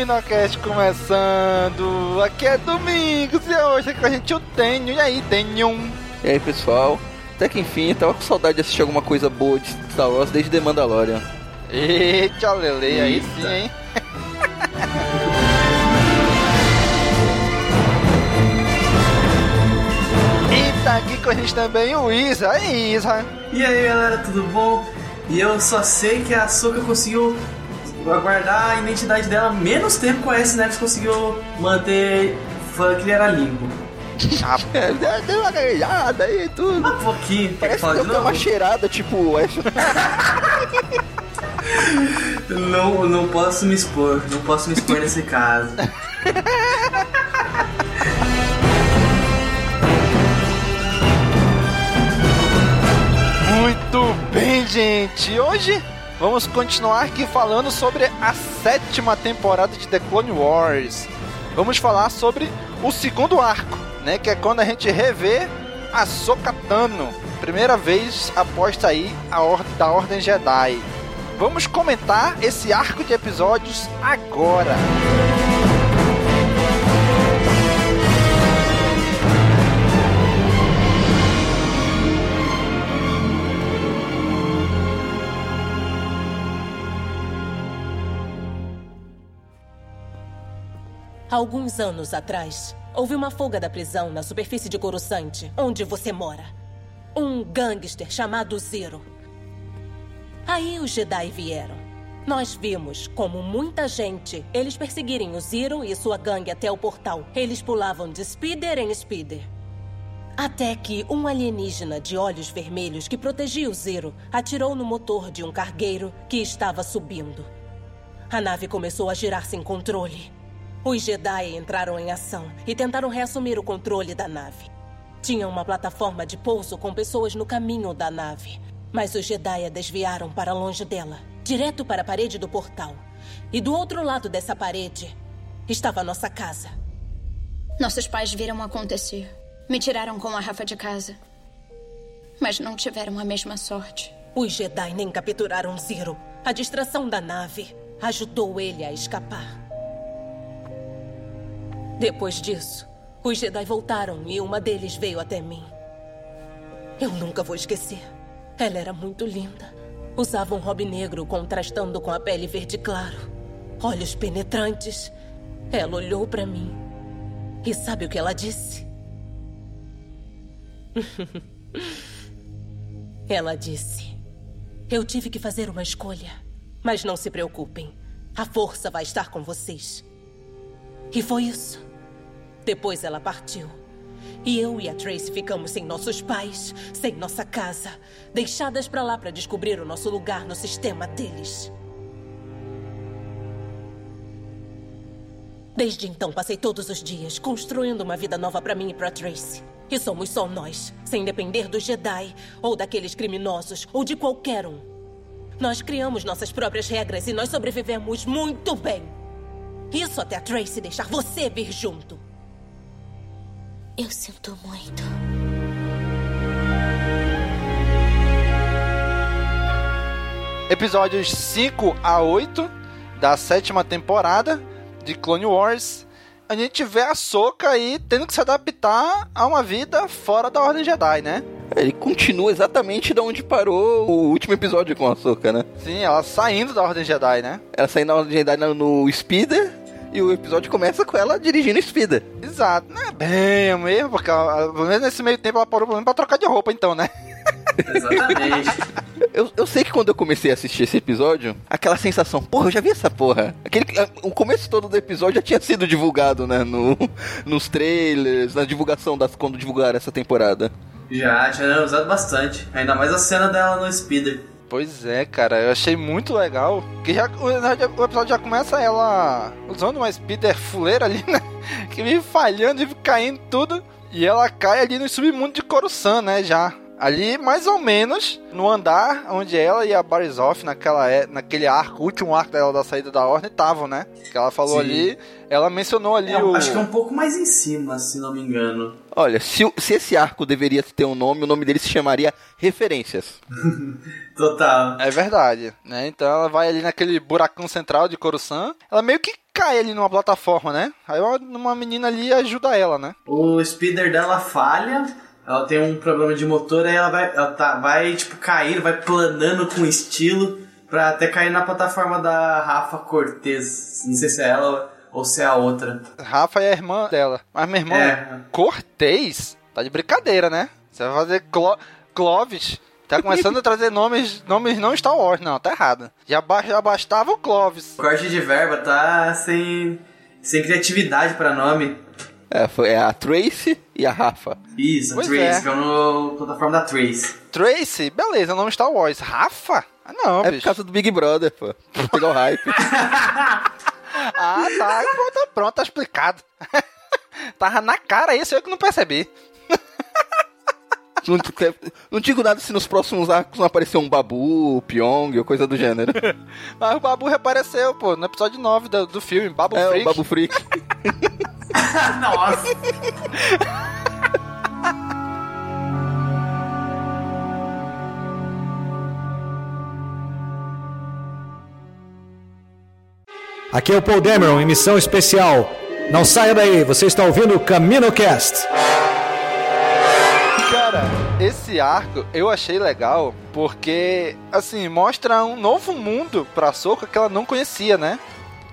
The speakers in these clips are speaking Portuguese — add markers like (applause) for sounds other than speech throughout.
CaminoCast começando! Aqui é Domingos e hoje aqui com a gente eu tenho. E aí, tenho? E aí pessoal, até que enfim, tava com saudade de assistir alguma coisa boa de Star Wars desde The Mandalorian. Eita, Lele, aí sim, hein? (laughs) e tá aqui com a gente também o Isa. Aí, Isa. E aí galera, tudo bom? E eu só sei que a Ahsoka conseguiu guardar a identidade dela menos tempo que o S Neves conseguiu manter falando que ele era limpo. (laughs) É, deu uma gaguejada aí tudo. Um pouquinho, Parece que deu de uma cheirada, tipo. (laughs) Não, não posso me expor, não posso me expor nesse caso. (laughs) Muito bem, gente. Hoje vamos continuar aqui falando sobre a sétima temporada de The Clone Wars. Vamos falar sobre o segundo arco, né? Que é quando a gente revê a Sokatano, primeira vez após sair a or da Ordem Jedi. Vamos comentar esse arco de episódios agora. Alguns anos atrás, houve uma fuga da prisão na superfície de Coruscante, onde você mora. Um gangster chamado Zero. Aí os Jedi vieram. Nós vimos como muita gente eles perseguirem o Zero e sua gangue até o portal. Eles pulavam de speeder em speeder. Até que um alienígena de olhos vermelhos que protegia o Zero atirou no motor de um cargueiro que estava subindo. A nave começou a girar sem controle. Os Jedi entraram em ação e tentaram reassumir o controle da nave. Tinha uma plataforma de pouso com pessoas no caminho da nave, mas os Jedi a desviaram para longe dela, direto para a parede do portal. E do outro lado dessa parede estava a nossa casa. Nossos pais viram acontecer. Me tiraram com a Rafa de casa. Mas não tiveram a mesma sorte. Os Jedi nem capturaram Zero. A distração da nave ajudou ele a escapar. Depois disso, os Jedi voltaram e uma deles veio até mim. Eu nunca vou esquecer. Ela era muito linda. Usava um robe negro contrastando com a pele verde claro. Olhos penetrantes. Ela olhou para mim. E sabe o que ela disse? (laughs) ela disse: Eu tive que fazer uma escolha. Mas não se preocupem. A força vai estar com vocês. E foi isso. Depois ela partiu. E eu e a Trace ficamos sem nossos pais, sem nossa casa, deixadas pra lá pra descobrir o nosso lugar no sistema deles. Desde então, passei todos os dias construindo uma vida nova para mim e para Tracy. E somos só nós, sem depender dos Jedi, ou daqueles criminosos, ou de qualquer um. Nós criamos nossas próprias regras e nós sobrevivemos muito bem. Isso até a Tracy deixar você vir junto. Eu sinto muito. Episódios 5 a 8 da sétima temporada de Clone Wars. A gente vê a Soka aí tendo que se adaptar a uma vida fora da Ordem Jedi, né? Ele continua exatamente de onde parou o último episódio com a Soka, né? Sim, ela saindo da Ordem Jedi, né? Ela saindo da Ordem Jedi no, no Speeder e o episódio começa com ela dirigindo o Speeder. Exato, não é bem mesmo, porque ela, pelo menos nesse meio tempo ela parou pelo menos pra trocar de roupa, então, né? Exatamente. (laughs) Eu, eu sei que quando eu comecei a assistir esse episódio, aquela sensação, porra, eu já vi essa porra. Aquele, o começo todo do episódio já tinha sido divulgado, né? No, (laughs) nos trailers, na divulgação das quando divulgaram essa temporada. Já, tinha usado bastante. Ainda mais a cena dela no Speeder. Pois é, cara, eu achei muito legal. Que já, o, o episódio já começa ela usando uma speeder fuleira ali, (laughs) né? Que vive falhando, vive caindo tudo. E ela cai ali no submundo de Coruscant, né? Já. Ali, mais ou menos, no andar onde ela e a Barizoff, naquela, é, naquele arco, último arco dela da saída da Ordem, estavam, né? Que ela falou Sim. ali, ela mencionou ali É, o... Acho que é um pouco mais em cima, se não me engano. Olha, se, se esse arco deveria ter um nome, o nome dele se chamaria Referências. (laughs) Total. É verdade, né? Então ela vai ali naquele buracão central de Coruscant. Ela meio que cai ali numa plataforma, né? Aí uma, uma menina ali ajuda ela, né? O speeder dela falha, ela tem um problema de motor, aí ela vai, ela tá, vai tipo, cair, vai planando com estilo pra até cair na plataforma da Rafa Cortez. Não sei se é ela ou se é a outra. Rafa é a irmã dela. Mas minha irmã, É. Cortez, tá de brincadeira, né? Você vai fazer Clo Clovis. Tá começando a trazer nomes, nomes não Star Wars, não, tá errado. Já, ba- já bastava o Clovis. O corte de verba tá sem, sem criatividade pra nome. É, foi a Tracy e a Rafa. Isso, a Pois Trace, é. que é no plataforma da Trace. Tracy, beleza, nome Star Wars. Rafa? Ah, não, É por bicho. causa do Big Brother, pô. O hype. (laughs) Ah, tá. Pronto, pronto, tá explicado. (laughs) Tava na cara isso, eu que não percebi. Não, não digo nada se nos próximos arcos não aparecer um Babu, Pyong ou coisa do gênero. (laughs) Mas o Babu reapareceu, pô, no episódio 9 do, do filme, Babu é, Freak. o Babu Freak. (laughs) Nossa! Aqui é o Paul Dameron em missão especial. Não saia daí, você está ouvindo o CaminoCast. Cara, esse arco eu achei legal porque, assim, mostra um novo mundo pra Soka que ela não conhecia, né?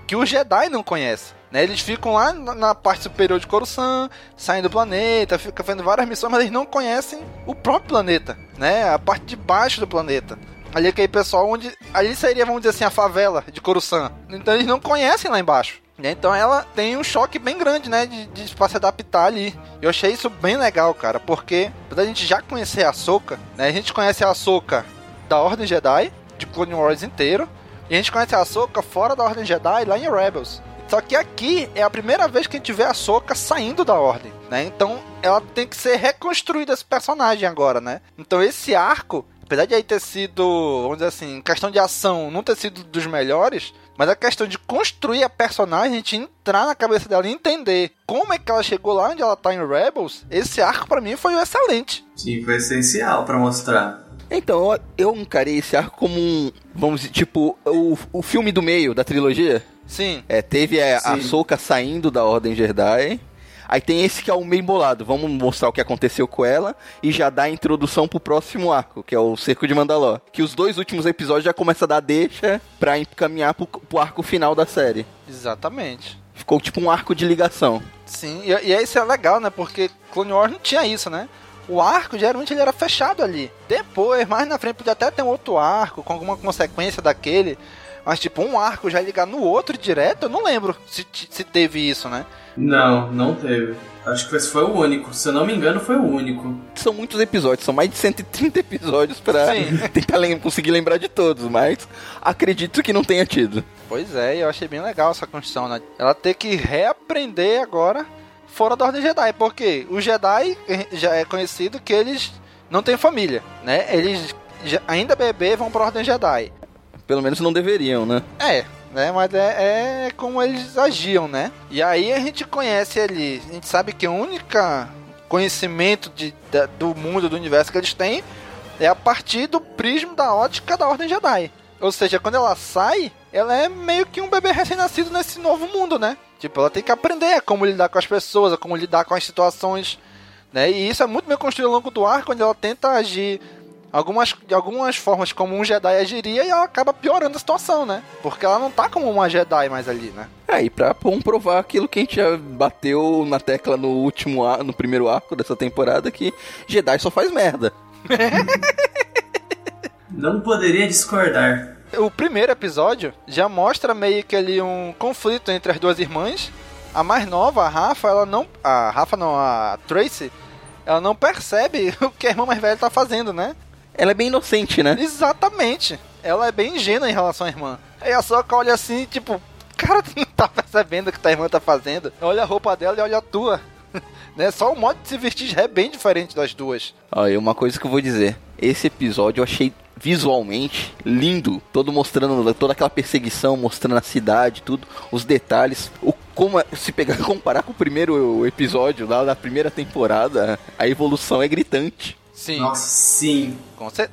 Que o Jedi não conhece. Né? Eles ficam lá na parte superior de Coruscant, saem do planeta, ficam fazendo várias missões, mas eles não conhecem o próprio planeta, né? A parte de baixo do planeta. Ali aquele pessoal onde. Ali seria, vamos dizer assim, a favela de Coruscant. Então eles não conhecem lá embaixo. né? Então ela tem um choque bem grande, né? De, de pra se adaptar ali. Eu achei isso bem legal, cara. Porque, a gente já conhecer a Soka, né? A gente conhece a Soka da Ordem Jedi, de Clone Wars inteiro. E a gente conhece a Soka fora da Ordem Jedi, lá em Rebels. Só que aqui é a primeira vez que a gente vê a Soka saindo da Ordem, né? Então ela tem que ser reconstruída esse personagem agora, né? Então esse arco, apesar de aí ter sido, vamos dizer assim, questão de ação, não ter sido dos melhores, mas a questão de construir a personagem, a gente entrar na cabeça dela e entender como é que ela chegou lá onde ela tá em Rebels, esse arco pra mim foi excelente. Sim, foi essencial pra mostrar. Então, eu- encarei esse arco como um, vamos dizer, tipo, o, o filme do meio da trilogia. Sim. É, teve é, a Sim. Soka saindo da Ordem Jedi. Aí tem esse que é o meio bolado. Vamos mostrar o que aconteceu com ela e já dar a introdução pro próximo arco, que é o Cerco de Mandalor. Que os dois últimos episódios já começa a dar deixa pra encaminhar pro, pro arco final da série. Exatamente. Ficou tipo um arco de ligação. Sim, e, e isso é legal, né? Porque Clone Wars não tinha isso, né? O arco, geralmente, ele era fechado ali. Depois, mais na frente, podia até ter um outro arco, com alguma consequência daquele. Mas, tipo, um arco já ligar no outro direto, eu não lembro se, se teve isso, né? Não, não teve. Acho que esse foi o único. Se eu não me engano, foi o único. São muitos episódios, são mais de 130 episódios pra (laughs) tentar lem conseguir lembrar de todos, mas acredito que não tenha tido. Pois é, eu achei bem legal essa construção, né? Ela ter que reaprender agora fora da Ordem Jedi, porque o Jedi já é conhecido que eles não têm família, né? Eles ainda bebê vão pra Ordem Jedi. Pelo menos não deveriam, né? É, né? Mas é, é como eles agiam, né? E aí a gente conhece ali, a gente sabe que o único conhecimento de, do mundo, do universo que eles têm é a partir do prisma da ótica da Ordem Jedi. Ou seja, quando ela sai, ela é meio que um bebê recém-nascido nesse novo mundo, né? Tipo, ela tem que aprender a como lidar com as pessoas, a como lidar com as situações, né? E isso é muito bem construído ao longo do ar, quando ela tenta agir algumas, de algumas formas como um Jedi agiria e ela acaba piorando a situação, né? Porque ela não tá como uma Jedi mais ali, né? É, e pra comprovar aquilo que a gente já bateu na tecla no último ar, no primeiro arco dessa temporada, que Jedi só faz merda. (laughs) não poderia discordar. O primeiro episódio já mostra meio que ali um conflito entre as duas irmãs. A mais nova, a Rafa, ela não. A Rafa não, a Tracy, ela não percebe (laughs) o que a irmã mais velha tá fazendo, né? Ela é bem inocente, né? Exatamente. Ela é bem ingênua em relação à irmã. Aí a Soca olha assim, tipo, cara, tu não tá (laughs) percebendo o que tua irmã tá fazendo? Olha a roupa dela e olha a tua. (laughs) né? Só o modo de se vestir é bem diferente das duas. Olha, uma coisa que eu vou dizer. Esse episódio eu achei visualmente lindo, todo mostrando toda aquela perseguição, mostrando a cidade, tudo, os detalhes, o como é, se pegar comparar com o primeiro episódio lá da primeira temporada, a evolução é gritante. Sim. Nossa, sim.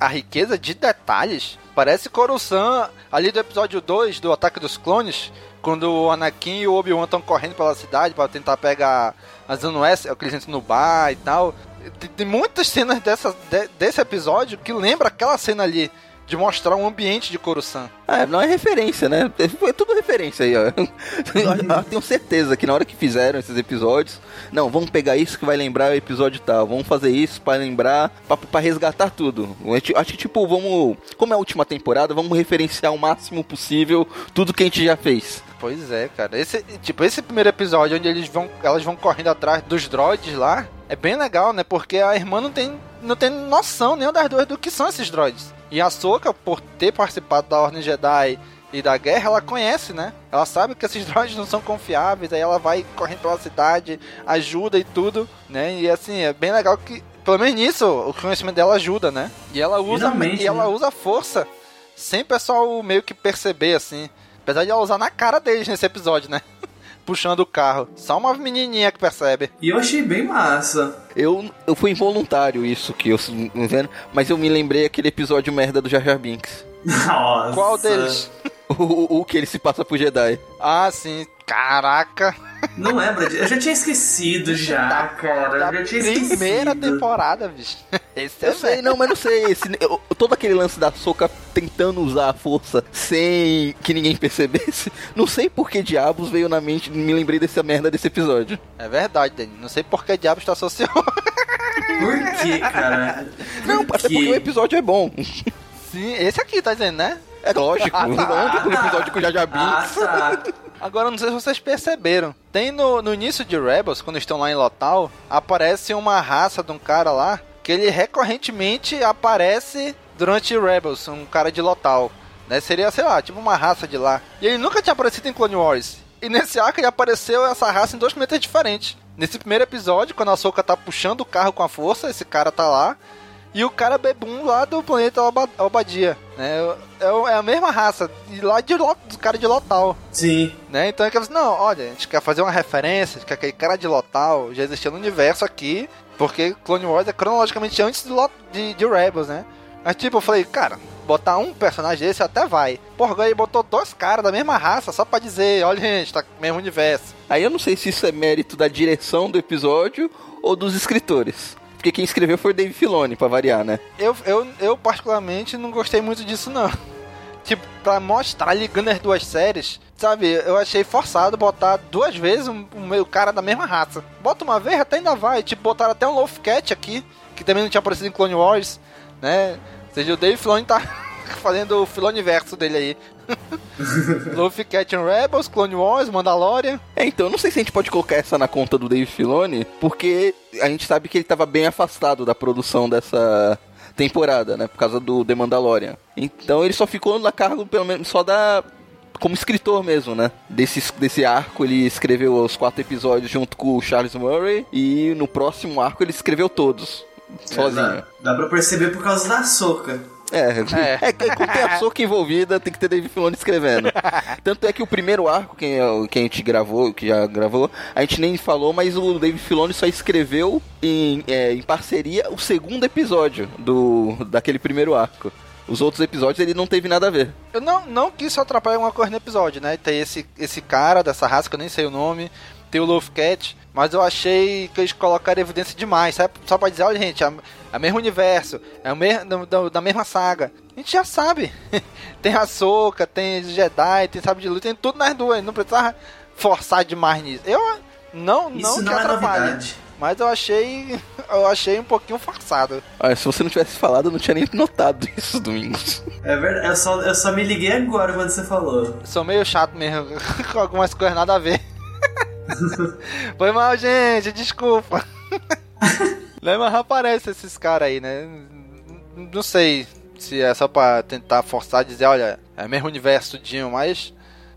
A riqueza de detalhes. Parece Coruscant ali do episódio 2 do Ataque dos Clones, quando o Anakin e o Obi-Wan estão correndo pela cidade para tentar pegar a Zona West, é que eles entram no bar e tal. Tem, tem muitas cenas dessa, de, desse episódio que lembra aquela cena ali de mostrar um ambiente de Coruscant. Ah, não é referência, né? É tudo referência aí, ó. Eu tenho certeza que na hora que fizeram esses episódios, não, vamos pegar isso que vai lembrar o episódio tal, vamos fazer isso para lembrar, para resgatar tudo. Acho que, tipo, vamos. Como é a última temporada, vamos referenciar o máximo possível tudo que a gente já fez. Pois é, cara. Esse, tipo, esse primeiro episódio onde eles vão, elas vão correndo atrás dos droids lá, é bem legal, né? Porque a irmã não tem, não tem noção nenhuma das duas do que são esses droids. E a Soka, por ter participado da Ordem Jedi e da guerra, ela conhece, né? Ela sabe que esses (laughs) droids não são confiáveis, aí ela vai correndo pela cidade, ajuda e tudo, né? E assim, é bem legal que, pelo menos nisso, o conhecimento dela ajuda, né? E ela usa, Finalmente, e ela né? usa força sem o pessoal meio que perceber, assim. Apesar de ela usar na cara deles nesse episódio, né? (laughs) puxando o carro. Só uma menininha que percebe. E eu achei bem massa. Eu, eu fui involuntário isso que eu vendo, mas eu me lembrei aquele episódio merda do Jar Jar Binks. (laughs) Nossa. Qual deles? (laughs) o, o que ele se passa pro Jedi. Ah, sim. Caraca. Não lembra? Eu já tinha esquecido já, da, cara. Da eu já tinha esquecido. Primeira temporada, bicho. (laughs) Esse é eu sei, não, mas não sei. Esse, eu, todo aquele lance da Soca tentando usar a força sem que ninguém percebesse. (laughs) Não sei por que diabos veio na mente. Me lembrei dessa merda desse episódio. É verdade, Dani. Não sei por que diabos tá associado. (laughs) Por que, cara? Não, até porque o episódio é bom. Sim, esse aqui, tá dizendo, né? É lógico, ah, tá. o episódio com o Jaja Binks. Ah, tá. Agora, não sei se vocês perceberam. Tem no, no início de Rebels, quando estão lá em Lotal, aparece uma raça de um cara lá, que ele recorrentemente aparece durante Rebels, um cara de Lotal. Né? Seria, sei lá, tipo uma raça de lá. E ele nunca tinha aparecido em Clone Wars. E nesse arco ele apareceu essa raça em dois planetas diferentes. Nesse primeiro episódio, quando a Soka tá puxando o carro com a força, esse cara tá lá e o cara bebum lá do planeta Albadia, né? É, é, a mesma raça, e lá de do cara de Lotal. Sim. Né? Então é que não, olha, a gente quer fazer uma referência que aquele cara de Lotal já existia no universo aqui, porque Clone Wars é cronologicamente antes de, de, de Rebels, né? Mas tipo, eu falei, cara, botar um personagem desse até vai. Porra, ele botou dois caras da mesma raça só pra dizer, olha gente, tá no mesmo universo. Aí eu não sei se isso é mérito da direção do episódio ou dos escritores. Porque quem escreveu foi o Dave Filoni, pra variar, né? Eu, eu, eu particularmente não gostei muito disso, não. (laughs) Tipo, pra mostrar ligando as duas séries, sabe? Eu achei forçado botar duas vezes o um, um, cara da mesma raça. Bota uma vez, até ainda vai. Tipo, botaram até um Love Cat aqui, que também não tinha aparecido em Clone Wars, né? Ou seja, o Dave Filoni tá (laughs) fazendo o Filoniverso dele aí. (laughs) Luffy Cat and Rebels, Clone Wars, Mandalorian. É, então, eu não sei se a gente pode colocar essa na conta do Dave Filoni, porque a gente sabe que ele tava bem afastado da produção dessa temporada, né? Por causa do The Mandalorian. Então ele só ficou na cargo, pelo menos, só da. Como escritor mesmo, né? Desse, desse arco, ele escreveu os quatro episódios junto com o Charles Murray. E no próximo arco ele escreveu todos. Sozinho. É, dá, dá pra perceber por causa da soca. É, é. é quando tem a soca envolvida, tem que ter David Filoni escrevendo. Tanto é que o primeiro arco que, que a gente gravou, que já gravou, a gente nem falou, mas o David Filoni só escreveu em, é, em parceria o segundo episódio do, daquele primeiro arco. Os outros episódios ele não teve nada a ver. Eu não, não quis só atrapalhar uma coisa no episódio, né? Tem esse, esse cara dessa raça que eu nem sei o nome, tem o Love Cat, mas eu achei que eles colocaram evidência demais, sabe? Só pra dizer, olha gente, é o mesmo universo, é o mesmo, da, da mesma saga. A gente já sabe. (laughs) tem a Soca, tem Jedi, tem Sabe de Luz, tem tudo nas duas, não precisava forçar demais nisso. Eu não, não Isso que não é novidade. Mas eu achei. Eu achei um pouquinho forçado. Olha, se você não tivesse falado, eu não tinha nem notado isso, Domingos. É verdade, eu só, eu só me liguei agora quando você falou. Sou meio chato mesmo, (laughs) com algumas coisas nada a ver. (laughs) Foi mal, gente, desculpa. Né, (laughs) Mas aparece esses caras aí, né? Não sei se é só pra tentar forçar dizer, olha, é mesmo universo tudinho, mas.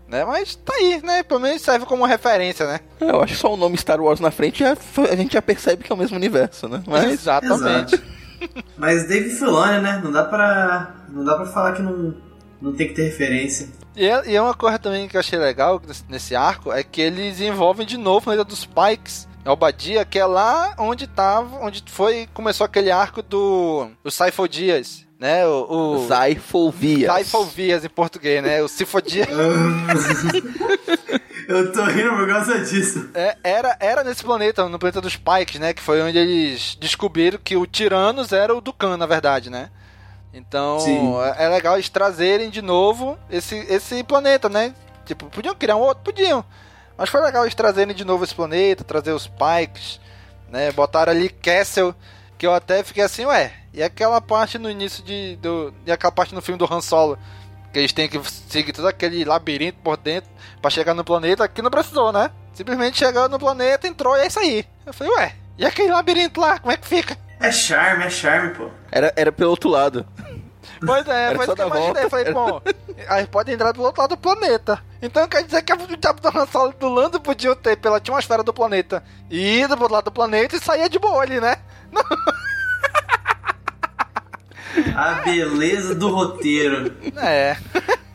Né? Mas tá aí, né? Pelo menos serve como referência, né? É, Eu acho que só o nome Star Wars na frente já, a gente já percebe que é o mesmo universo, né? Mas... Exatamente. Mas Dave Filoni, né? Não dá pra. Não dá pra falar que não, não tem que ter referência. E é, e é uma coisa também que eu achei legal nesse, arco é que eles envolvem de novo na ilha dos Pikes. É o Badia, que é lá onde tava, onde foi, começou aquele arco do o Saifo Dias, né? O, o Zaifovias. Zaifovias em português, né? O Sifo Dias. (laughs) Eu tô rindo por causa disso. É, era, era nesse planeta, no planeta dos Pikes, né? Que foi onde eles descobriram que o Tiranos era o Dukan, na verdade, né? Então, Sim. é, é legal eles trazerem de novo esse, esse planeta, né? Tipo, podiam criar um outro? Podiam. Mas foi legal eles trazerem de novo esse planeta, trazer os Pikes, né? Botaram ali Castle, que eu até fiquei assim, ué, e aquela parte no início de. Do, e aquela parte no filme do Han Solo? Que eles têm que seguir todo aquele labirinto por dentro pra chegar no planeta, aqui não precisou, né? Simplesmente chegou no planeta, entrou e é isso aí. Eu falei, ué, e aquele labirinto lá, como é que fica? É charme, é charme, pô. Era, era pelo outro lado. Pois é, Era foi isso que eu imaginei. volta. Falei, bom, (laughs) aí pode entrar do outro lado do planeta. Então quer dizer que do Han Solo e do Lando podiam ter pela atmosfera do planeta ido pro outro lado do planeta e saía de boa ali, né? (laughs) A beleza do roteiro. É. (laughs)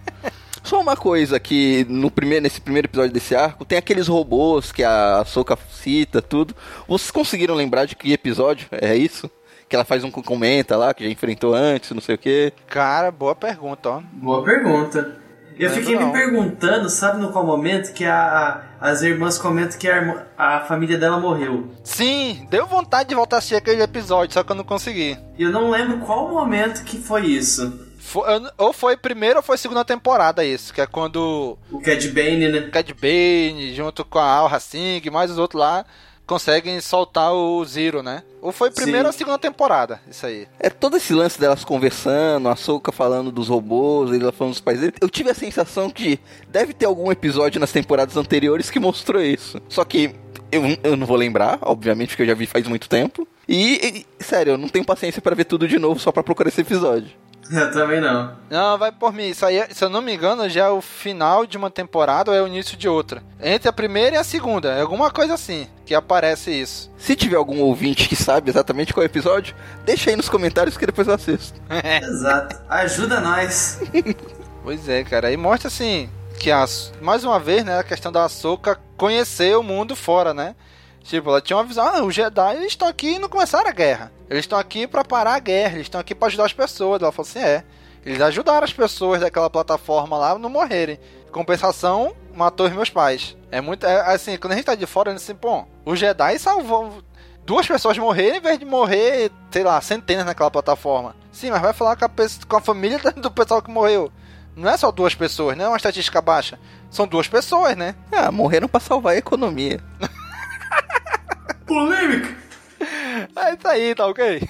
Só uma coisa que no primeiro, nesse primeiro episódio desse arco, tem aqueles robôs que a Soka cita, tudo. Vocês conseguiram lembrar de que episódio é isso? Que ela faz um comenta lá, que já enfrentou antes, não sei o quê. Cara, boa pergunta, ó. Boa pergunta. Eu Lembro fiquei não. me perguntando, sabe no qual momento que a, as irmãs comentam que a, a família dela morreu. Sim, deu vontade de voltar a assistir aquele episódio, só que eu não consegui. E eu não lembro qual momento que foi isso. Fo- eu- ou foi primeira ou foi segunda temporada isso, que é quando O Cad Bane, né? o Cad Bane, junto com a Al Racing e mais os outros lá, conseguem soltar o Zero, né? Ou foi primeira Sim. ou segunda temporada, isso aí. É todo esse lance delas conversando, a Soka falando dos robôs, ele falando dos pais dele. Eu tive a sensação que deve ter algum episódio nas temporadas anteriores que mostrou isso. Só que eu, eu não vou lembrar, obviamente, porque eu já vi faz muito tempo. E, e, sério, eu não tenho paciência pra ver tudo de novo só pra procurar esse episódio. (laughs) Eu também não. Não, vai por mim. Isso aí, se eu não me engano, já é o final de uma temporada ou é o início de outra. Entre a primeira e a segunda. É alguma coisa assim que aparece isso. Se tiver algum ouvinte que sabe exatamente qual é o episódio, deixa aí nos comentários que depois eu assisto. (laughs) Exato. Ajuda nós. (laughs) Pois é, cara. E mostra assim que a, mais uma vez, né, a questão da Ahsoka conhecer o mundo fora, né? Tipo, ela tinha uma visão, ah, os Jedi eles estão aqui e não começaram a guerra. Eles estão aqui pra parar a guerra, eles estão aqui pra ajudar as pessoas. Ela falou assim, é. Eles ajudaram as pessoas daquela plataforma lá a não morrerem. Em compensação, matou os meus pais. É muito. É, assim, quando a gente tá de fora, assim, pô, o Jedi salvou duas pessoas morrerem em vez de morrer, sei lá, centenas naquela plataforma. Sim, mas vai falar com a, com a família (laughs) do pessoal que morreu. Não é só duas pessoas, não é uma estatística baixa. São duas pessoas, né? Ah, morreram pra salvar a economia. (laughs) Polêmica! É isso aí, tá ok?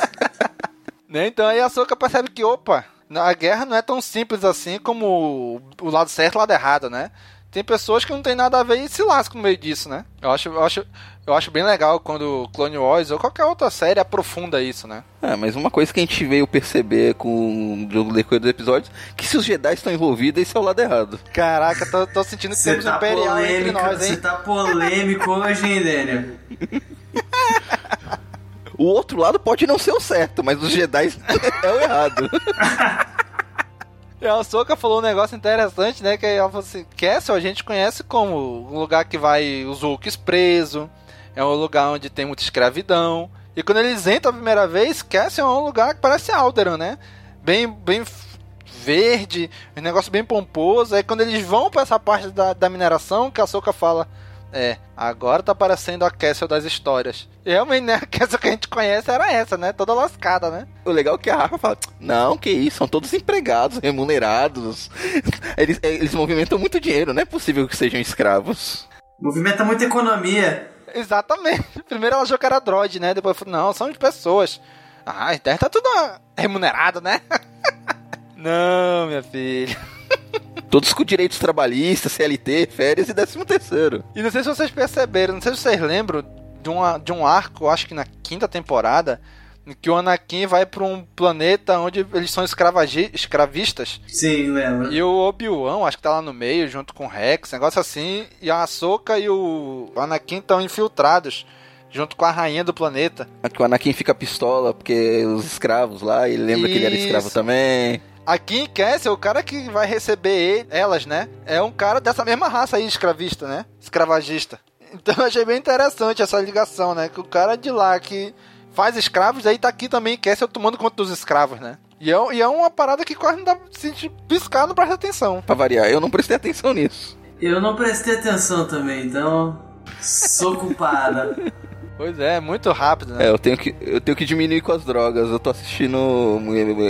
(laughs) né? Então aí a Soca percebe que, opa, A guerra não é tão simples assim como o lado certo e o lado errado, né? Tem pessoas que não tem nada a ver e se lascam no meio disso, né? Eu acho, eu acho, eu acho bem legal quando Clone Wars ou qualquer outra série aprofunda isso, né? É, mas uma coisa que a gente veio perceber com o decorrer dos episódios, que se os Jedi estão envolvidos, esse é o lado errado. Caraca, tô, tô sentindo que temos tá Imperial polêmico, entre nós, hein? Você tá polêmico hoje, hein, Daniel? O outro lado pode não ser o certo, mas os Jedi (laughs) é o errado. E a Soka falou um negócio interessante, né? Que ela falou assim: Castle a gente conhece como um lugar que vai os Hulks preso, é um lugar onde tem muita escravidão. E quando eles entram a primeira vez, Castle é um lugar que parece Alderan, né? Bem, bem verde, um negócio bem pomposo. Aí quando eles vão para essa parte da, da mineração, que a Soka fala. É, agora tá parecendo a Castle das histórias. E realmente, né? A Castle que a gente conhece era essa, né? Toda lascada, né? O legal é que a Rafa fala: Não, que isso, são todos empregados, remunerados. (laughs) Eles, eles movimentam muito dinheiro, não é possível que sejam escravos. Movimenta muita economia. Exatamente. (laughs) Primeiro ela achou que era droid, né? Depois falou: Não, são de pessoas. Ah, então tá tudo remunerado, né? (laughs) não, minha filha. (laughs) Todos com direitos trabalhistas, CLT, férias e 13 terceiro. E não sei se vocês perceberam, não sei se vocês lembram de, uma, de um arco, acho que na quinta temporada, em que o Anakin vai para um planeta onde eles são escravagi- escravistas. Sim, lembro. E o Obi-Wan, acho que tá lá no meio, junto com o Rex, negócio assim. E a Ahsoka e o Anakin estão infiltrados, junto com a rainha do planeta. O Anakin fica pistola porque os escravos lá, ele lembra que ele era escravo Isso. também. Aqui em Castle, o cara que vai receber ele- elas, né? É um cara dessa mesma raça aí, escravista, né? Escravagista. Então eu achei bem interessante essa ligação, né? Que o cara de lá que faz escravos, aí tá aqui também Castle tomando conta dos escravos, né? E é, e é uma parada que quase não dá se a gente piscar, não presta atenção. Pra variar, eu não prestei atenção nisso. Eu não prestei atenção também, então. Sou culpada. (laughs) Pois é, muito rápido, né? É, eu tenho, que, eu tenho que diminuir com as drogas. Eu tô assistindo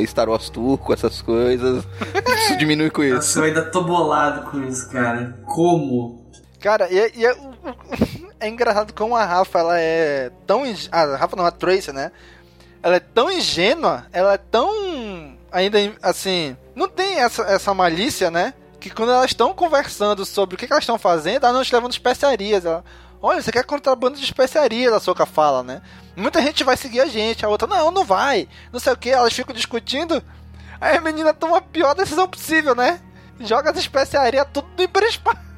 eh, Star Wars Turco, essas coisas. Preciso diminuir com (laughs) isso. Nossa, eu ainda tô bolado com isso, cara. Como? Cara, e, é- e é, é engraçado como a Rafa, ela é tão... ing- A Rafa não, a Tracer, né? Ela é tão ingênua, ela é tão... Ainda, assim... Não tem essa, essa malícia, né? Que quando elas estão conversando sobre o que, que elas estão fazendo, elas não te levando especiarias. Ela, Olha, você quer contrabando de especiarias, a Soca fala, né? Muita gente vai seguir a gente, a outra, não, não vai. Não sei o que, elas ficam discutindo. Aí a menina toma a pior decisão possível, né? Joga as especiarias tudo no hiperespaço.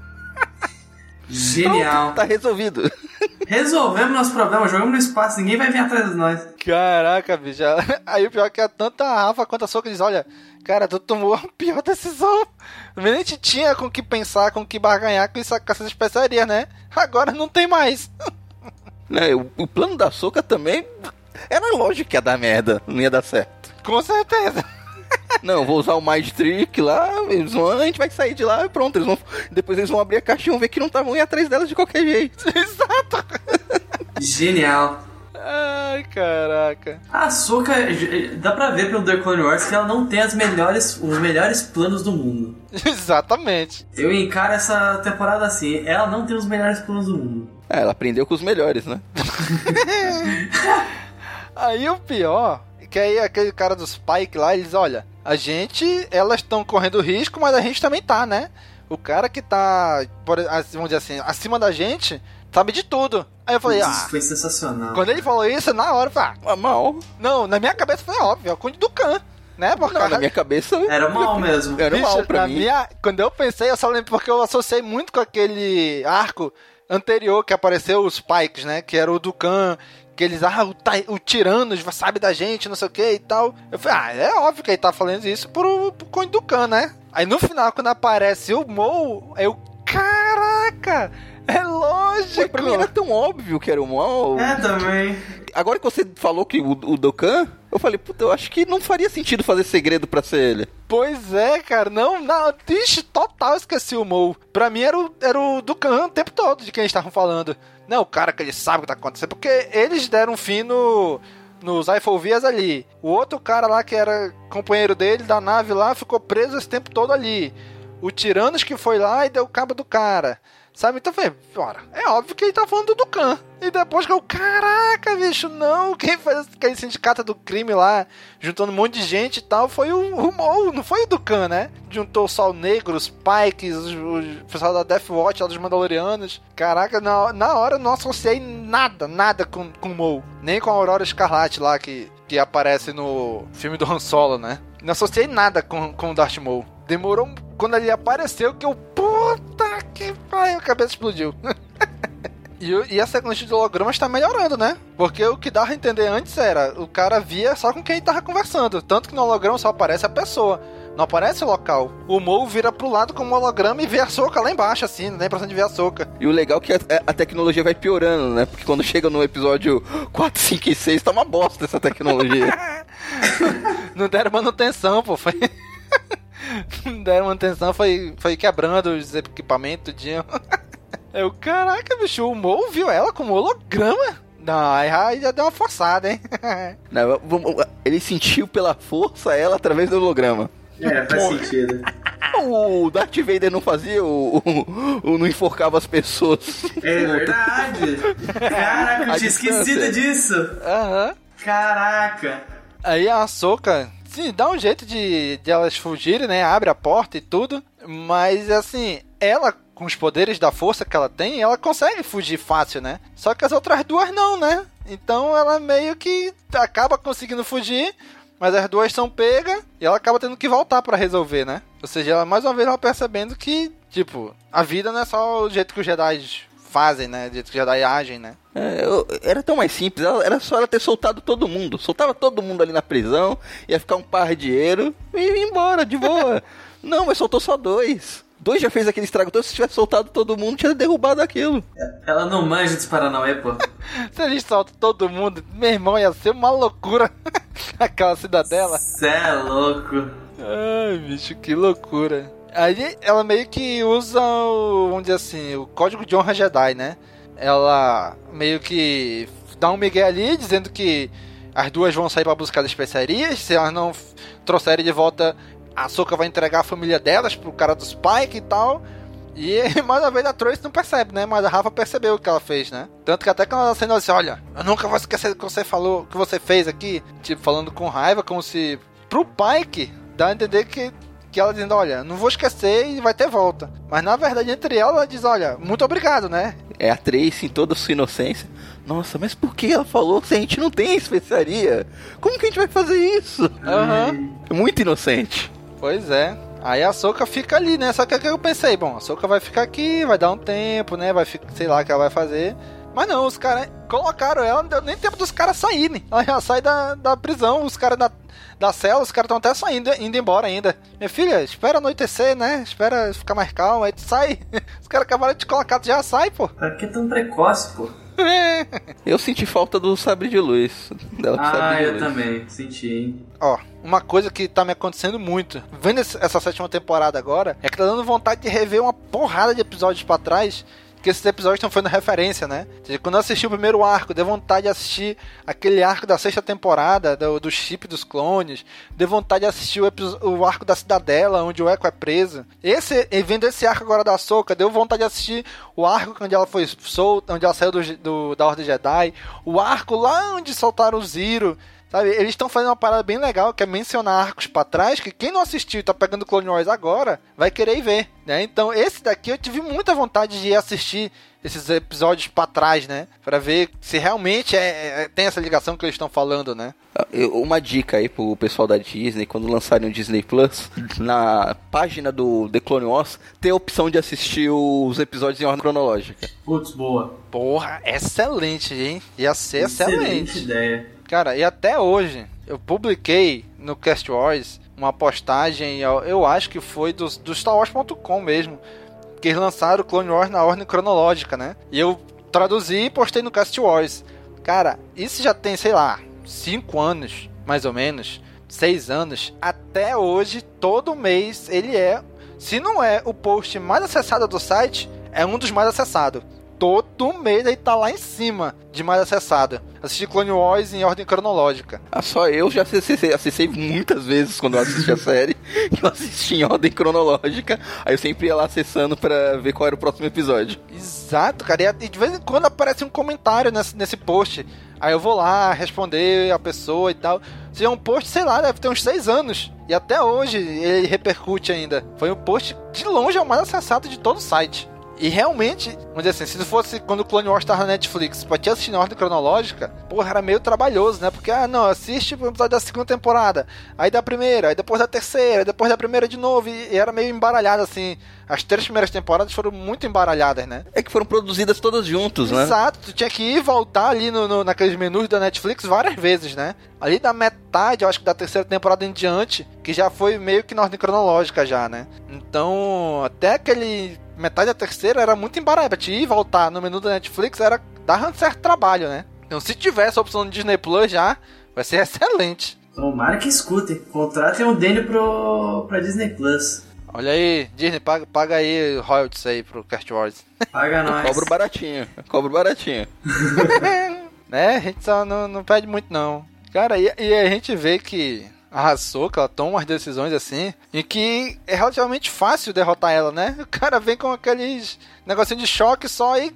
Genial. Tá resolvido. (laughs) Resolvemos nosso problema, jogamos no espaço, ninguém vai vir atrás de nós. Caraca, bicho. (laughs) Aí o pior é que é tanto a Rafa quanto a Soca diz, olha, cara, tu tomou a pior decisão. A gente tinha com o que pensar, com o que barganhar com, isso, com essas especiarias, né? Agora não tem mais. (laughs) Né, o, o plano da Soca também era lógico que ia dar merda, não ia dar certo. Com certeza. Não, vou usar o Mind Trick lá, eles vão, a gente vai sair de lá e pronto. Eles vão, depois eles vão abrir a caixa e vão ver que não estavam indo atrás delas de qualquer jeito. (laughs) Exato. Genial. Ai, caraca. A Soka, dá pra ver pelo The Clone Wars que ela não tem as melhores, os melhores planos do mundo. (laughs) Exatamente. Eu encaro essa temporada assim, ela não tem os melhores planos do mundo. É, ela aprendeu com os melhores, né? (laughs) Aí o pior, que aí aquele cara dos Spike lá, eles, olha, a gente, elas estão correndo risco, mas a gente também tá, né? O cara que tá, por, vamos dizer assim, acima da gente, sabe de tudo. Aí eu falei, Isso ah. foi sensacional. Quando ele falou isso, na hora eu falei, ah, mal. Não, na minha cabeça foi óbvio, é o Conde do Khan. Né? Porque Não, na minha cabeça. Era mal mesmo. Era Bicho, mal pra mim. minha- quando eu pensei, eu só lembro porque eu associei muito com aquele arco anterior que apareceu os Pikes, né? Que era o Dukan, que eles, ah, o, o Tiranos sabe da gente, não sei o que e tal. Eu falei, ah, é óbvio que ele tá falando isso pro, pro Conde Dukan, né? Aí no final, quando aparece o Mo, eu, caraca, é lógico. Pô, pra mim era tão óbvio que era o mal. É, também. Agora que você falou que o, o Dokkan, eu falei, puta, eu acho que não faria sentido fazer segredo pra ser ele. Pois é, cara, não, não, ixi, total esqueci o Mo. Pra mim era o, era o Dukan o tempo todo de quem eles estavam falando. Não, o cara que ele sabe o que tá acontecendo, porque eles deram fim no, nos Eifelvias ali. O outro cara lá que era companheiro dele da nave lá ficou preso esse tempo todo ali. O Tiranos que foi lá e deu cabo do cara. Sabe? Então foi, ora, é óbvio que ele tá falando do Khan. E depois que eu, caraca, bicho, não, quem fez aquele sindicato do crime lá, juntando um monte de gente e tal, foi o, o Mou, não foi o Dukan, né? Juntou o Sol Negro, os Pikes, o pessoal da Death Watch, lá dos Mandalorianos. Caraca, na, na hora eu não associei nada, nada com, com o Mou. Nem com a Aurora Escarlate lá, que, que aparece no filme do Han Solo, né? Não associei nada com, com o Darth Maul. Demorou quando ele apareceu que eu. Puta que pariu, a cabeça explodiu. (laughs) e, e a sequência de hologramas tá melhorando, né? Porque o que dava a entender antes era o cara via só com quem tava conversando. Tanto que no holograma só aparece a pessoa. Não aparece o local. O Mo vira pro lado como um holograma e vê a soca lá embaixo, assim, não a impressão de ver a soca. E o legal é que a, a, tecnologia vai piorando, né? Porque quando chega no episódio 4, 5 e 6, tá uma bosta essa tecnologia. (laughs) não deram manutenção, pô. Foi. Não deram manutenção, foi, foi quebrando os equipamentos. Tinha... (laughs) Eu, caraca, bicho, o Mo viu ela como holograma. Não, aí já deu uma forçada, hein? (laughs) Não, ele sentiu pela força ela através do holograma. É, faz Porra. sentido. (laughs) O Darth Vader não fazia, o, o, o não enforcava as pessoas. É verdade. Caraca, eu tinha esquecido disso. Aham. Uhum. Caraca. Aí a Soca, sim, dá um jeito de, de elas fugirem, né? Abre a porta e tudo. Mas assim, ela com os poderes da força que ela tem, ela consegue fugir fácil, né? Só que as outras duas não, né? Então ela meio que acaba conseguindo fugir, mas as duas são pegas e ela acaba tendo que voltar para resolver, né? Ou seja, ela mais uma vez ela percebendo que, tipo, a vida não é só o jeito que os Jedi fazem, né? O jeito que Jedi agem, né? É, eu, era tão mais simples, era só ela ter soltado todo mundo. Soltava todo mundo ali na prisão, ia ficar um par de dinheiro e ia embora, de boa. (laughs) não, mas soltou só dois. Dois já fez aquele estrago todo, se tivesse soltado todo mundo, tinha derrubado aquilo. Ela não manja dos Paranauê, pô. (laughs) se a gente solta todo mundo, meu irmão, ia ser uma loucura (laughs) aquela cidadela. Cê é louco. Ai, bicho, que loucura. Aí ela meio que usa o, assim, o código de honra Jedi, né? Ela meio que dá um migué ali, dizendo que as duas vão sair para buscar as especiarias, se elas não trouxerem de volta a Soka vai entregar a família delas pro cara dos Spike e tal. E (laughs) mais uma vez a Trace não percebe, né? Mas a Rafa percebeu o que ela fez, né? Tanto que até quando ela saiu, ela disse: Olha, eu nunca vou esquecer o que você falou, o que você fez aqui. Tipo, falando com raiva, como se pro Pike dá a entender que, que ela dizendo: Olha, não vou esquecer e vai ter volta. Mas na verdade, entre ela, ela diz: Olha, muito obrigado, né? É a Trace em toda a sua inocência. Nossa, mas por que ela falou se a gente não tem especiaria? Como que a gente vai fazer isso? Uhum. Muito inocente. Pois é. Aí a Soca fica ali, né? Só que, que eu pensei, bom, a Soca vai ficar aqui, vai dar um tempo, né? Vai ficar, sei lá o que ela vai fazer. Mas não, os caras colocaram ela, não deu nem tempo dos caras saírem. Ela já sai da, da prisão, os caras da, da cela, os caras estão até saindo, indo embora ainda. Minha filha, espera anoitecer, né? Espera ficar mais calmo, aí tu sai. (laughs) Os caras acabaram de te colocar, tu já sai, pô. Pra que tão precoce, pô? (laughs) eu senti falta do sabre de luz. Dela ah, eu luz. também, senti, hein? Ó, uma coisa que tá me acontecendo muito, vendo essa sétima temporada agora, é que tá dando vontade de rever uma porrada de episódios para trás que esses episódios estão fazendo referência, né? quando eu assisti o primeiro arco, deu vontade de assistir aquele arco da sexta temporada, do, do chip dos clones, deu vontade de assistir o, o, arco da Cidadela, onde o Echo é preso. Esse, vendo esse arco agora da Soca, deu vontade de assistir o arco onde ela foi solta, onde ela saiu do, do, da Ordem Jedi, o arco lá onde soltaram o Ziro. Sabe, eles estão fazendo uma parada bem legal, que é mencionar arcos para trás, que quem não assistiu e tá pegando Clone Wars agora, vai querer ir ver, né? Então, esse daqui eu tive muita vontade de assistir esses episódios para trás, né? Para ver se realmente é, é, tem essa ligação que eles estão falando, né? Ah, uma dica aí pro pessoal da Disney, quando lançarem o Disney Plus, na página do The Clone Wars, tem a opção de assistir os episódios em ordem cronológica. Putz, boa. Porra, excelente, hein? Ia ser excelente. Excelente ideia. Cara, e até hoje, eu publiquei no Cast Wars uma postagem, eu acho que foi do, do StarWars.com mesmo, que eles lançaram o Clone Wars na ordem cronológica, né? E eu traduzi e postei no Cast Wars. Cara, isso já tem, sei lá, 5 anos, mais ou menos, 6 anos. Até hoje, todo mês, ele é, se não é o post mais acessado do site, é um dos mais acessados todo mês aí tá lá em cima de mais acessado. Assisti Clone Wars em ordem cronológica. Ah, só eu já acessei, acessei muitas vezes quando eu assisti a série. (laughs) que eu assisti em ordem cronológica. Aí eu sempre ia lá acessando pra ver qual era o próximo episódio. Exato, cara. E de vez em quando aparece um comentário nesse, nesse post. Aí eu vou lá responder a pessoa e tal. Se é um post, sei lá, deve ter uns seis anos. E até hoje ele repercute ainda. Foi um post de longe é o mais acessado de todo o site. E realmente, vamos dizer assim, se fosse quando o Clone Wars tava na Netflix, pra te assistir na ordem cronológica, porra, era meio trabalhoso, né? Porque, ah, não, assiste o episódio da segunda temporada, aí da primeira, aí depois da terceira, aí depois da primeira de novo, e, e era meio embaralhado, assim. As três primeiras temporadas foram muito embaralhadas, né? É que foram produzidas todas juntos, né? Exato, tu tinha que ir e voltar ali no, no, naqueles menus da Netflix várias vezes, né? Ali da metade, eu acho que da terceira temporada em diante, que já foi meio que na ordem cronológica já, né? Então, até aquele metade da terceira era muito embaralhado. Te ir e voltar no menu da Netflix era dar um certo trabalho, né? Então, se tivesse a opção do Disney Plus já, vai ser (laughs) excelente. Tomara que escutem. Contratem o Daniel pro, pra Disney Plus. Olha aí, Disney, paga, paga aí royalties aí pro Cast Wars. (laughs) Paga (laughs) nós. Cobro baratinho, cobro baratinho. né, a gente só não, não pede muito não. Cara, e, e a gente vê que a Ahsoka, ela toma umas decisões assim, em que é relativamente fácil derrotar ela, né? O cara vem com aqueles negocinho de choque só e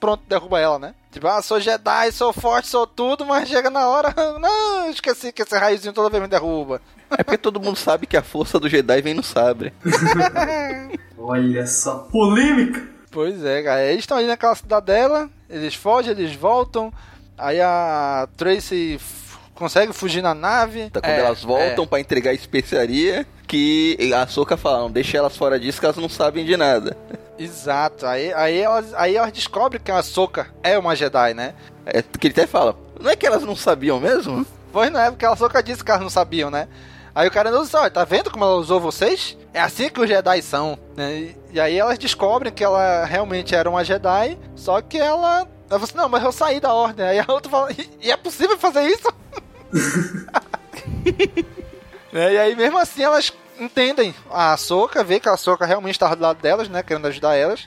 pronto, derruba ela, né? Tipo, ah, sou Jedi, sou forte, sou tudo, mas chega na hora, (laughs) não, esqueci que esse raizinho toda vez me derruba. É porque todo mundo sabe que a força do Jedi vem no sabre. (laughs) Olha só, polêmica! Pois é, cara. Eles estão ali naquela cidadela, eles fogem, eles voltam. Aí a Tracy consegue fugir na nave. Tá, quando é, elas voltam é. para entregar a especiaria, que a Soca fala, não, deixa elas fora disso que elas não sabem de nada. (laughs) Exato, aí, aí, elas, aí elas descobrem que a Soca é uma Jedi, né? É que ele até fala, não é que elas não sabiam mesmo? Pois não é, porque a Soca disse que elas não sabiam, né? Aí o cara não olha, tá vendo como ela usou vocês? É assim que os Jedi são, né? E, e aí elas descobrem que ela realmente era uma Jedi, só que ela... Ela falou assim, não, mas eu saí da ordem. Aí a outra fala, e é possível fazer isso? (laughs) é, e aí, mesmo assim, elas entendem. A Soca vê que a Soca realmente está do lado delas, né? Querendo ajudar elas.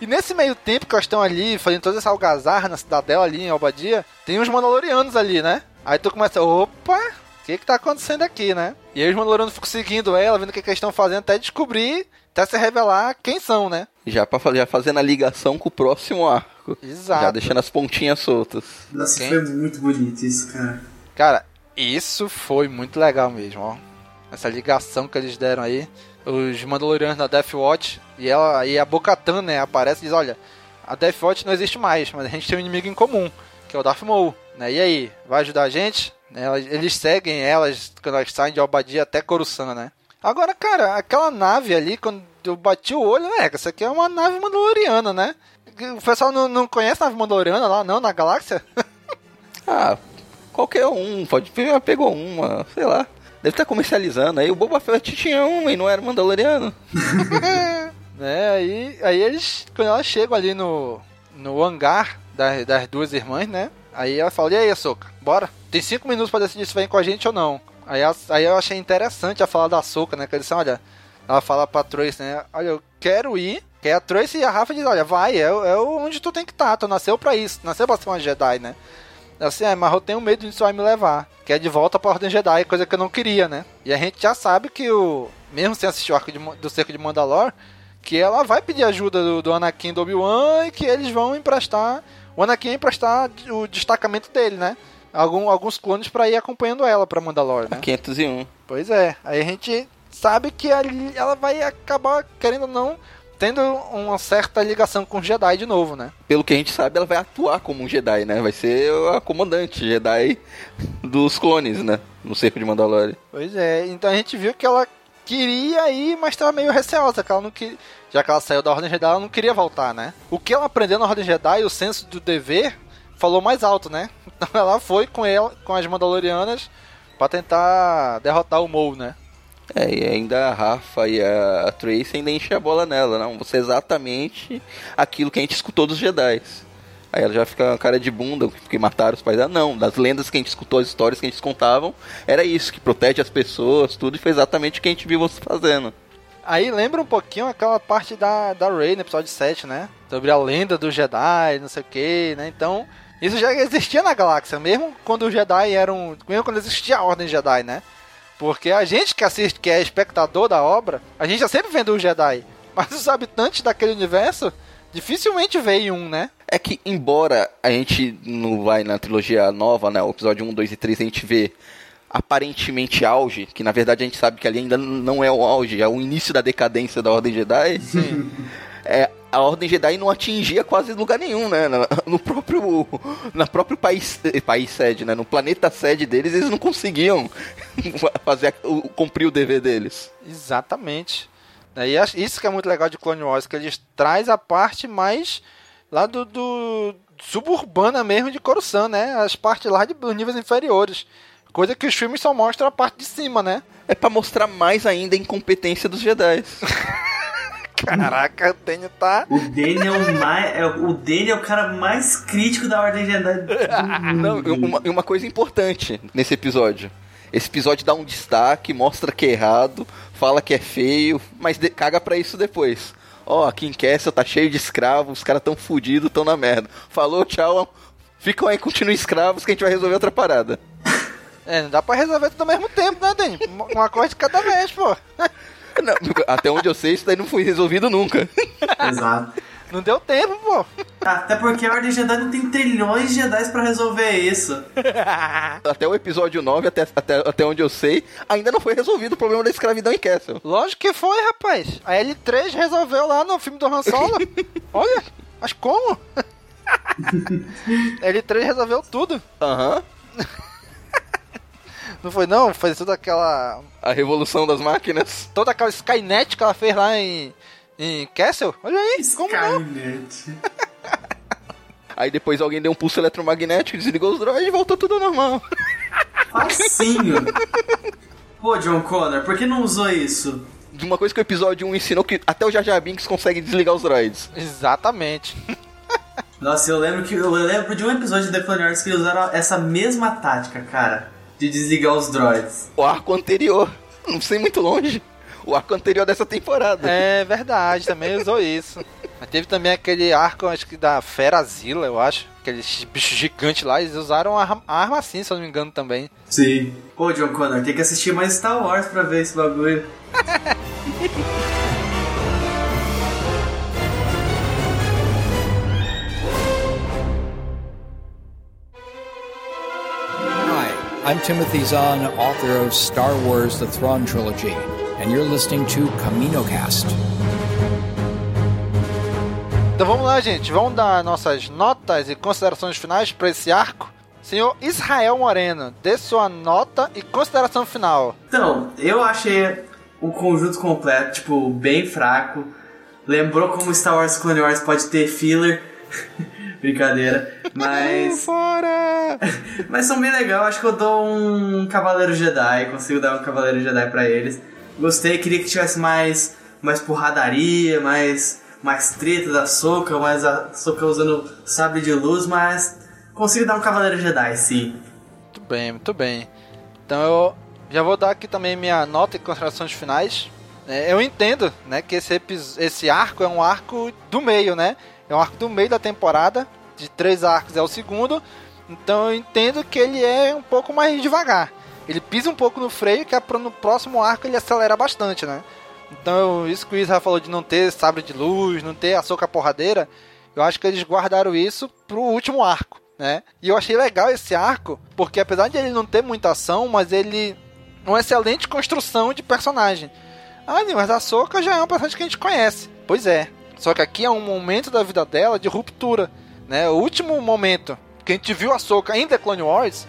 E nesse meio tempo que elas estão ali, fazendo toda essa algazarra na cidadela ali em Albadia, tem uns Mandalorianos ali, né? Aí tu começa, opa, o que que tá acontecendo aqui, né? E aí os Mandalorianos ficam seguindo ela, vendo o que, que eles estão fazendo, até descobrir, até se revelar quem são, né? Já pra já fazendo a ligação com o próximo arco. Exato. Já deixando as pontinhas soltas. Nossa, quem? foi muito bonito isso, cara. Cara, isso foi muito legal mesmo, ó. Essa ligação que eles deram aí. Os Mandalorianos na Death Watch. E, ela, e a Bocatan, né, aparece e diz: Olha, a Death Watch não existe mais, mas a gente tem um inimigo em comum, que é o Darth Maul. Né? E aí, vai ajudar a gente? Né, eles seguem elas quando elas saem de Albadia até Coruscant, né? Agora, cara, aquela nave ali, quando eu bati o olho, é, essa aqui é uma nave mandaloriana, né? O pessoal não, não conhece a nave mandaloriana lá, não, na galáxia? (laughs) ah, qualquer um, pode pegou uma, sei lá. Deve estar comercializando. Aí o Boba Fett tinha um e não era Mandaloriano. (laughs) é, aí, aí eles, quando elas chegam ali no, no hangar das, das duas irmãs, né? Aí ela fala, e aí, Açúcar, bora? Tem cinco minutos para decidir se vem com a gente ou não. Aí, aí eu achei interessante a fala da Açúcar, né? Que eles olha, ela fala pra Trace, né? Olha, eu quero ir. Que a Trace e a Rafa dizem, olha, vai, é, é onde tu tem que estar, tá, tu nasceu pra isso, nasceu pra ser uma Jedi, né? Assim, é, mas eu tenho medo disso vai me levar. Que é de volta pra Ordem Jedi, coisa que eu não queria, né? E a gente já sabe que o. Mesmo sem assistir o arco de, do Cerco de Mandalor, que ela vai pedir ajuda do, do Anakin do Obi-Wan e que eles vão emprestar. O Anakin emprestar o destacamento dele, né? Algum, alguns clones para ir acompanhando ela pra Mandalor, né? 501. Pois é. Aí a gente sabe que ali ela vai acabar, querendo ou não, tendo uma certa ligação com o Jedi de novo, né? Pelo que a gente sabe, ela vai atuar como um Jedi, né? Vai ser a comandante Jedi dos clones, né? No cerco de Mandalore. Pois é, então a gente viu que ela queria ir, mas estava meio receosa, que ela não queria, já que ela saiu da Ordem Jedi, ela não queria voltar, né? O que ela aprendeu na Ordem Jedi, o senso do dever, falou mais alto, né? (laughs) Então ela foi com ela, com as Mandalorianas, para tentar derrotar o Maul, né? É, e ainda a Rafa e a Trace ainda enchem a bola nela, não. Você é exatamente aquilo que a gente escutou dos Jedi. Aí ela já fica uma cara de bunda, porque mataram os pais dela. Não, das lendas que a gente escutou, as histórias que a gente contavam, era isso, que protege as pessoas, tudo, e foi exatamente o que a gente viu você fazendo. Aí lembra um pouquinho aquela parte da, da Rey no episódio 7, né? Sobre a lenda do Jedi, não sei o que, né? Então, isso já existia na galáxia, mesmo quando os Jedi eram. Mesmo quando existia a Ordem Jedi, né? Porque a gente que assiste, que é espectador da obra, a gente já sempre vendo o Jedi. Mas os habitantes daquele universo dificilmente veem um, né? É que, embora a gente não vai na trilogia nova, né? O episódio 1, 2 e 3, a gente vê aparentemente auge, que na verdade a gente sabe que ali ainda não é o auge, é o início da decadência da Ordem Jedi. Sim. É, a Ordem Jedi não atingia quase lugar nenhum, né? (laughs) No próprio, na próprio país, país sede, né? No planeta sede deles, eles não conseguiam (laughs) fazer cumprir o dever deles. Exatamente. E isso que é muito legal de Clone Wars, que eles traz a parte mais lá do, do suburbana mesmo de Coruscant, né? As partes lá de, níveis inferiores. Coisa que os filmes só mostram a parte de cima, né? É para mostrar mais ainda a incompetência dos Jedi. (laughs) Caraca, o Daniel tá. O Daniel, é mais, é, o Daniel é o cara mais crítico da Ordem Jedi. Não, uma, uma coisa importante nesse episódio. Esse episódio dá um destaque, mostra que é errado, fala que é feio, mas de, caga pra isso depois. Ó, oh, aqui em Castle tá cheio de escravos, os caras tão fudidos, tão na merda. Falou, tchau, ficam aí, continuem escravos que a gente vai resolver outra parada. É, não dá pra resolver tudo ao mesmo tempo, né, Dani? Uma coisa de cada vez, pô. Não, até onde eu sei, isso daí não foi resolvido nunca. Exato. Não deu tempo, pô. Até porque a Ordem Jedi não tem trilhões de Jedi pra resolver isso. (laughs) até o episódio 9, até, até, até onde eu sei, ainda não foi resolvido o problema da escravidão em Castle. Lógico que foi, rapaz. A L3 resolveu lá no filme do Han Solo. (laughs) Olha, mas como? (laughs) L3 resolveu tudo. Aham. Uhum. Não foi não? Foi toda aquela... A revolução das máquinas. Toda aquela Skynet que ela fez lá em, em Castle. Olha aí, Skynet. (laughs) Aí depois alguém deu um pulso eletromagnético, desligou os droids e voltou tudo normal. (laughs) Facinho. Pô, John Connor, por que não usou isso? De uma coisa que o episódio 1 ensinou que até o Jar Jar Binks consegue desligar os droids. Exatamente. Nossa, eu lembro que eu lembro de um episódio de The Clone Wars que usaram essa mesma tática, cara, de desligar os droids. O arco anterior, não sei muito longe. O arco anterior dessa temporada. É verdade, também usou isso. Mas teve também aquele arco, acho que da Ferazila, eu acho. Aquele bicho gigante lá, eles usaram a arma assim, se eu não me engano também. Sim. Pô, John Connor, tem que assistir mais Star Wars pra ver esse bagulho. (laughs) I'm Timothy Zahn, author of Star Wars The Thrawn Trilogy, and you're listening to CaminoCast. Então vamos lá, gente. Vamos dar nossas notas e considerações finais para esse arco. Senhor Israel Moreno, dê sua nota e consideração final. Então, eu achei o conjunto completo, tipo, bem fraco. Lembrou como Star Wars Clone Wars pode ter filler. (laughs) (laughs) Brincadeira. Mas. Fora! (laughs) Mas são bem legal. Acho que eu dou um Cavaleiro Jedi. Consigo dar um Cavaleiro Jedi para eles. Gostei, queria que tivesse mais, mais porradaria, mais, mais treta da Soca, mais a Soca usando sabre de luz, mas consigo dar um Cavaleiro Jedi, sim. Muito bem, muito bem. Então eu já vou dar aqui também minha nota e considerações finais. É, eu entendo, né, que esse, esse arco é um arco do meio, né? É um arco do meio da temporada, de três arcos é o segundo. Então eu entendo que ele é um pouco mais devagar. Ele pisa um pouco no freio, que é no próximo arco ele acelera bastante, né? Então, isso que o Isra falou de não ter sabre de luz, não ter açúcar porradeira, eu acho que eles guardaram isso pro último arco, né? E eu achei legal esse arco, porque apesar de ele não ter muita ação, mas ele é uma excelente construção de personagem. Ah, mas a Soca já é um personagem que a gente conhece. Pois é. Só que aqui é um momento da vida dela de ruptura, né? O último momento que a gente viu a Soca em The Clone Wars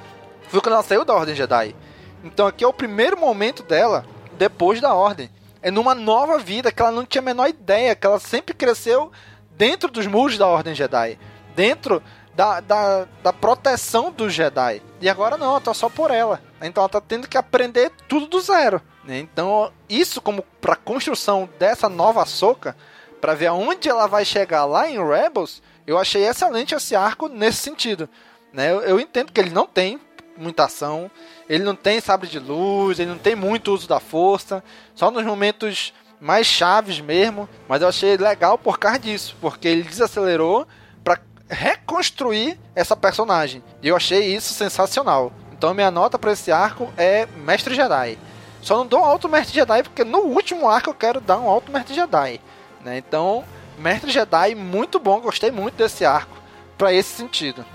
foi quando ela saiu da Ordem Jedi. Então aqui é o primeiro momento dela depois da Ordem. É numa nova vida que ela não tinha a menor ideia, que ela sempre cresceu dentro dos muros da Ordem Jedi. Dentro da, da, da proteção dos Jedi. E agora não, ela tá só por ela. Então ela tá tendo que aprender tudo do zero. Né? Então, isso como para construção dessa nova soca, para ver aonde ela vai chegar lá em Rebels, eu achei excelente esse arco nesse sentido. Né? Eu, eu entendo que ele não tem muita ação, ele não tem sabre de luz, ele não tem muito uso da força, só nos momentos mais chaves mesmo, mas eu achei legal por causa disso, porque ele desacelerou para reconstruir essa personagem. E eu achei isso sensacional. Então minha nota para esse arco é Mestre Jedi. Só não dou um alto Mestre Jedi porque no último arco eu quero dar um alto Mestre Jedi. Né? Então, Mestre Jedi, muito bom, gostei muito desse arco para esse sentido.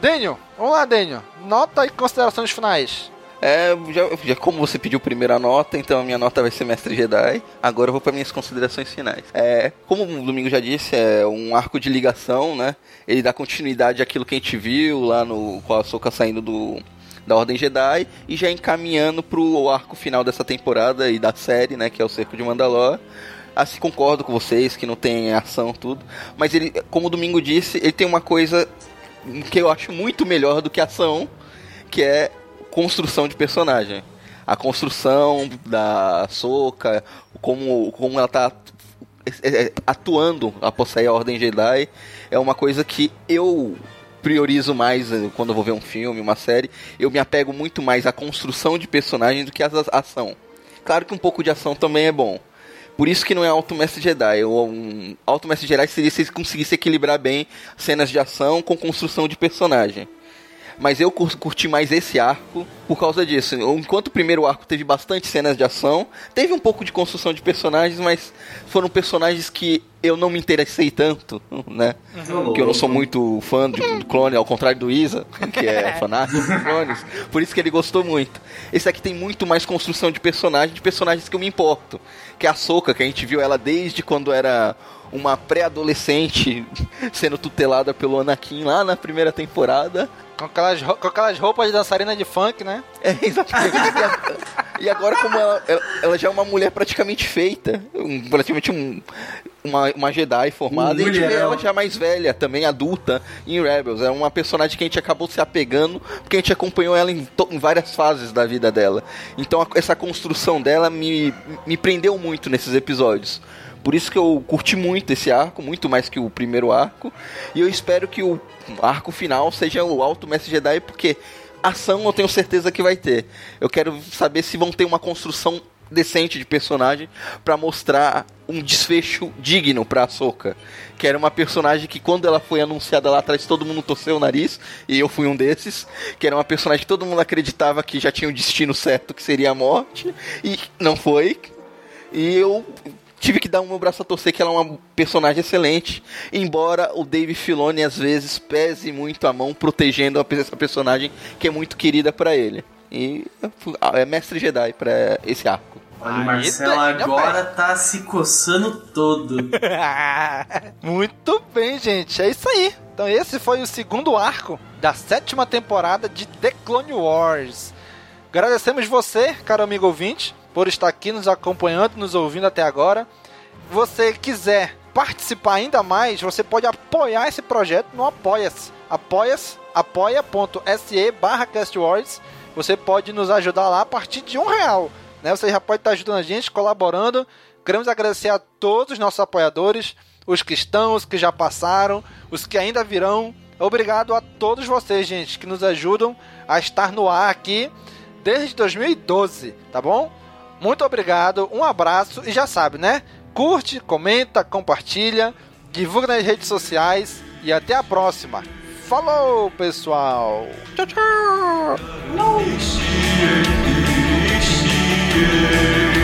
Daniel, vamos lá, Daniel. Nota e considerações finais. É, já, já, como você pediu a nota, então a minha nota vai ser Mestre Jedi. Agora eu vou para minhas considerações finais. É, como o Domingo já disse, é um arco de ligação, né? Ele dá continuidade àquilo que a gente viu lá no com a Soca saindo do da Ordem Jedi e já encaminhando pro arco final dessa temporada e da série, né, que é o Cerco de Mandalor. Assim, concordo com vocês que não tem ação tudo, mas ele, como o Domingo disse, ele tem uma coisa que eu acho muito melhor do que ação, que é construção de personagem. A construção da Soca, como, como ela tá é, é, atuando após a Ordem Jedi, é uma coisa que eu priorizo mais eh, quando eu vou ver um filme, uma série. Eu me apego muito mais à construção de personagem do que à ação. Claro que um pouco de ação também é bom. Por isso que não é Alto Mestre Jedi. Um Alto Mestre Jedi seria se conseguisse equilibrar bem cenas de ação com construção de personagem mas eu curti mais esse arco por causa disso. Enquanto o primeiro arco teve bastante cenas de ação, teve um pouco de construção de personagens, mas foram personagens que eu não me interessei tanto, (laughs) né? Uhum. Que eu não sou muito fã de, do clone, ao contrário do Isa, que é (laughs) fanático dos clones. Por isso que ele gostou muito. Esse aqui tem muito mais construção de personagens, de personagens que eu me importo. Que é a Soca, que a gente viu ela desde quando era uma pré-adolescente (laughs) sendo tutelada pelo Anakin lá na primeira temporada, com aquelas, com aquelas roupas de dançarina de funk, né? É, (laughs) exatamente. e agora, como ela, ela, já é uma mulher praticamente feita, um, praticamente um, uma, uma Jedi formada, um e a gente vê ela já mais velha, também adulta, em Rebels. É uma personagem que a gente acabou se apegando, porque a gente acompanhou ela em, em várias fases da vida dela. Então, a, essa construção dela me, me prendeu muito nesses episódios. Por isso que eu curti muito esse arco, muito mais que o primeiro arco. E eu espero que o arco final seja o Alto Mestre Jedi, porque ação eu tenho certeza que vai ter. Eu quero saber se vão ter uma construção decente de personagem para mostrar um desfecho digno para Ahsoka, que era uma personagem que quando ela foi anunciada lá atrás todo mundo torceu o nariz e eu fui um desses, que era uma personagem que todo mundo acreditava que já tinha o destino certo, que seria a morte e não foi. E eu tive que dar o meu braço a torcer que ela é uma personagem excelente, embora o Dave Filoni às vezes pese muito a mão protegendo essa personagem que é muito querida para ele. E é mestre Jedi para esse arco. Olha, o Marcelo agora tá se coçando todo. (laughs) Muito bem, gente. É isso aí. Então esse foi o segundo arco da sétima temporada de The Clone Wars. Agradecemos você, caro amigo ouvinte, por estar aqui nos acompanhando, nos ouvindo até agora. Você quiser participar ainda mais, você pode apoiar esse projeto no Apoia-se. Apoia-se, apoia.se barra castwords. Você pode nos ajudar lá a partir de um real. Né? Você já pode estar ajudando a gente, colaborando. Queremos agradecer a todos os nossos apoiadores, os que estão, os que já passaram, os que ainda virão. Obrigado a todos vocês, gente, que nos ajudam a estar no ar aqui desde 2012, tá bom? Muito obrigado, um abraço e já sabe, né? Curte, comenta, compartilha, divulga nas redes sociais e até a próxima. Falou, pessoal! Tchau, tchau! Esse